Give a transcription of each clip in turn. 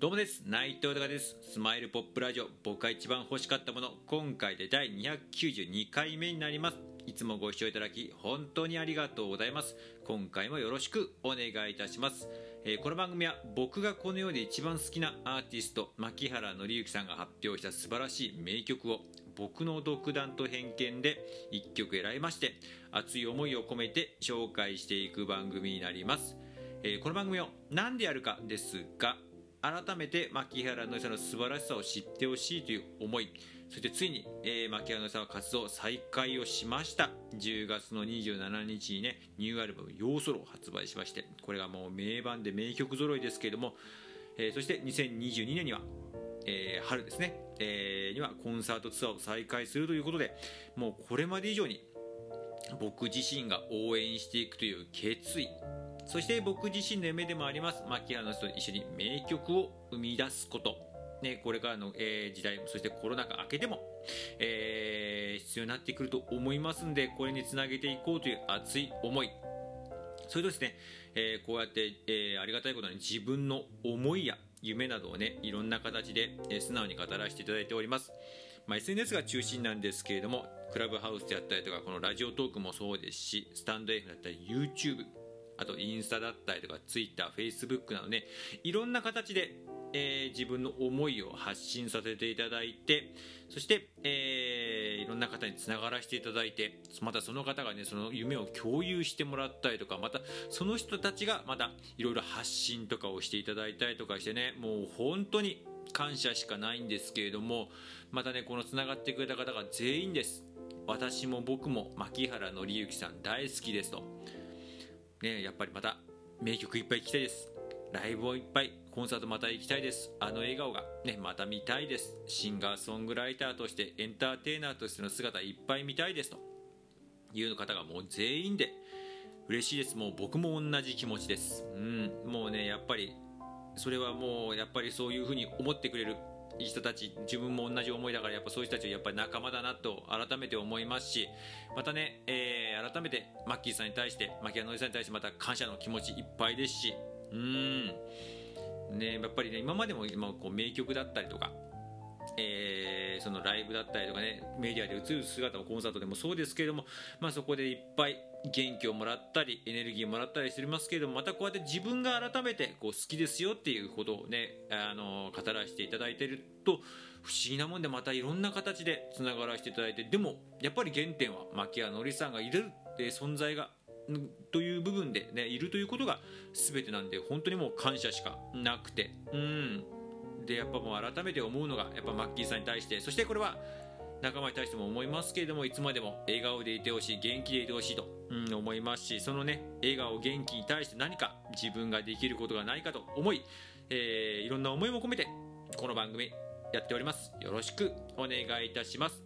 どうもです。内藤隆です。スマイルポップラジオ。僕が一番欲しかったもの。今回で第292回目になります。いつもご視聴いただき本当にありがとうございます。今回もよろしくお願いいたします、えーこの番組は僕がこの世で一番好きなアーティスト牧原紀之さんが発表した素晴らしい名曲を僕の独断と偏見で1曲選びまして熱い思いを込めて紹介していく番組になります。えーこの番組を何でやるかですが改めて牧原のりさんの素晴らしさを知ってほしいという思いそしてついに、えー、牧原のりさんは活動再開をしました。10月の27日にねニューアルバム「ヨーソロ」を発売しましてこれがもう名盤で名曲揃いですけれども、えーそして2022年にはえー春ですね、えにはコンサートツアーを再開するということでもうこれまで以上に僕自身が応援していくという決意そして僕自身の夢でもあります。牧原の人と一緒に名曲を生み出すこと、ね、これからの、えー時代そしてコロナ禍明けても、えー必要になってくると思いますんでこれにつなげていこうという熱い思い。それとですね、えーこうやって、えーありがたいことに自分の思いや夢などをねいろんな形で、えー素直に語らせていただいております、まあ、SNS が中心なんですけれどもクラブハウスであったりとかこのラジオトークもそうですしスタンド F だったり YouTube あとインスタだったりとか TwitterFacebook などねいろんな形で、えー自分の思いを発信させていただいてそして、えーいろんな方につながらせていただいてまたその方がねその夢を共有してもらったりとかまたその人たちがまたいろいろ発信とかをしていただいたりとかしてねもう本当に感謝しかないんですけれどもまたねこのつながってくれた方が全員です。私も僕も牧原紀之さん大好きですと。ね、やっぱりまた名曲いっぱい聴きたいです。ライブをいっぱいコンサートまた行きたいです。あの笑顔が、ね、また見たいです。シンガーソングライターとしてエンターテイナーとしての姿いっぱい見たいです。という方がもう全員で嬉しいです。もう僕も同じ気持ちです。うん。もうねやっぱりそれはもうやっぱりそういうふうに思ってくれる人たち自分も同じ思いだからやっぱそういう人たちはやっぱり仲間だなと改めて思いますしまたね、えー改めてマッキーさんに対してマキアノリさんに対してまた感謝の気持ちいっぱいですしうん。ねやっぱりね今までも今こう名曲だったりとかえーそのライブだったりとかねメディアで映る姿もコンサートでもそうですけれども、まあ、そこでいっぱい元気をもらったりエネルギーもらったりしてますけれどもまたこうやって自分が改めてこう好きですよっていうことをねあの語らせていただいてると不思議なもんでまたいろんな形でつながらせていただいてでもやっぱり原点は牧原紀さんがいるって存在がという部分で、ね、いるということが全てなんで本当にもう感謝しかなくてうん。でやっぱもう改めて思うのがやっぱマッキーさんに対してそしてこれは仲間に対しても思いますけれどもいつまでも笑顔でいてほしい元気でいてほしいと、うん、思いますしそのね笑顔元気に対して何か自分ができることがないかと思い、えーいろんな思いも込めてこの番組やっております。よろしくお願いいたします。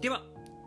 では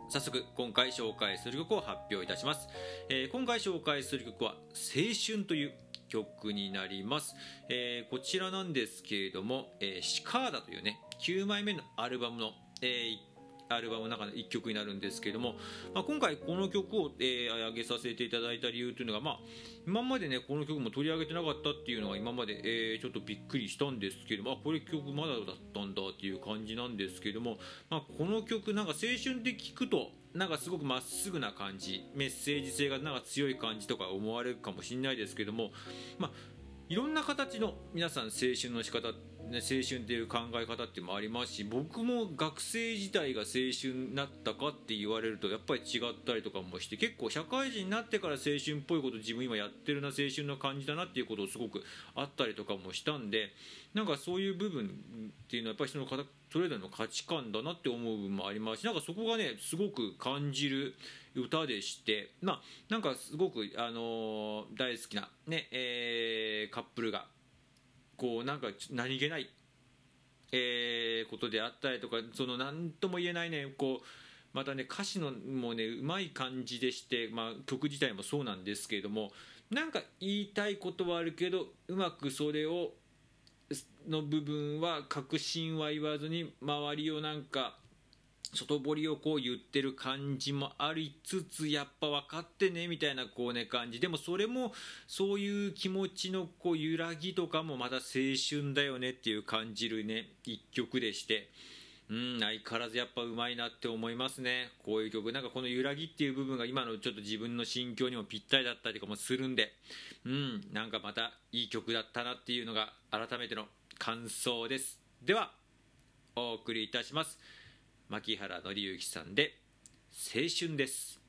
早速今回紹介する曲を発表いたします、えー今回紹介する曲は「青春」という曲になります、えーこちらなんですけれども、えーシカーダというね9枚目のアルバムの、えーアルバムの中の1曲になるんですけども、まあ、今回この曲を、えー上げさせていただいた理由というのが、まあ、今までねこの曲も取り上げてなかったっていうのが今まで、えーちょっとびっくりしたんですけどもあこれ曲まだだったんだっていう感じなんですけども、まあ、この曲なんか青春って聞くとなんかすごくまっすぐな感じメッセージ性がなんか強い感じとか思われるかもしれないですけども、まあ、いろんな形の皆さん青春の仕方ね青春っていう考え方ってもありますし僕も学生時代が青春になったかって言われるとやっぱり違ったりとかもして結構社会人になってから青春っぽいこと自分今やってるな青春の感じだなっていうことをすごくあったりとかもしたんでなんかそういう部分っていうのはやっぱり人の方それぞれの価値観だなって思う部分もありますしなんかそこがねすごく感じる歌でしてまあなんかすごく、あのー大好きなね、えーカップルがこうなんか何気ない、えーことであったりとかその何とも言えないねこうまたね歌詞のもねうまい感じでして、まあ、曲自体もそうなんですけれどもなんか言いたいことはあるけどうまくそれをの部分は確信は言わずに周りをなんか外堀をこう言ってる感じもありつつやっぱ分かってねみたいなこうね感じ。でもそれもそういう気持ちのこう揺らぎとかもまた青春だよねっていう感じるね一曲でして。うん相変わらずやっぱうまいなって思いますね。こういう曲。なんかこの揺らぎっていう部分が今のちょっと自分の心境にもぴったりだったりとかもするんで。うんなんかまたいい曲だったなっていうのが改めての感想です。ではお送りいたします。牧原紀之さんで青春です。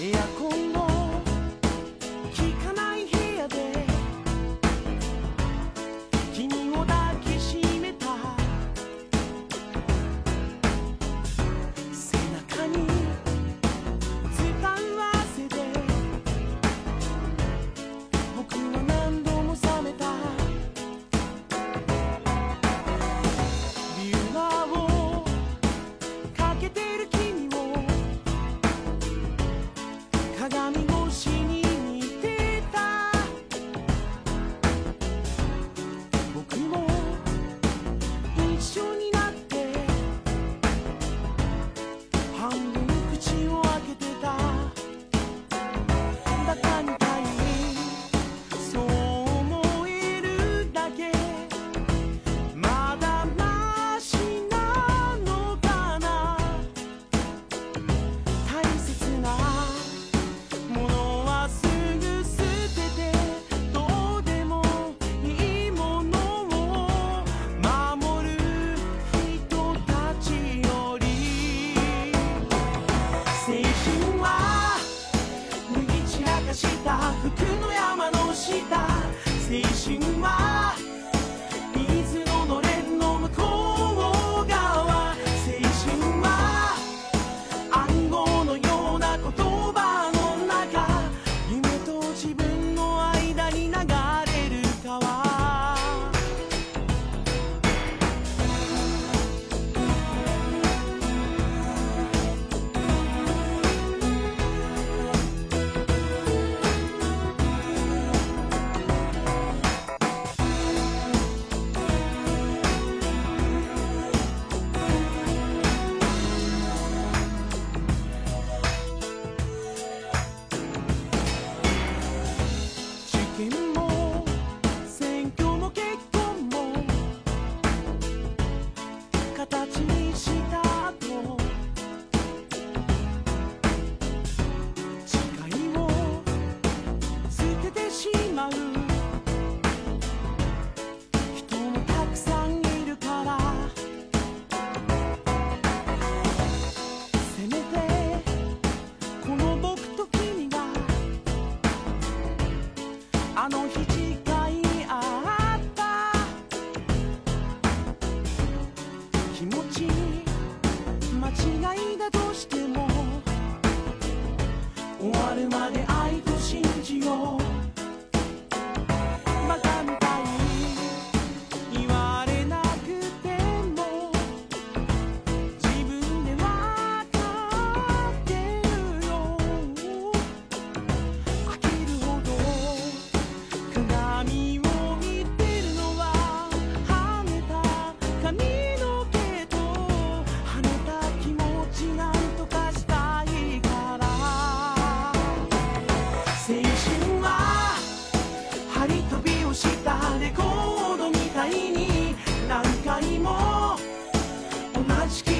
青春 acho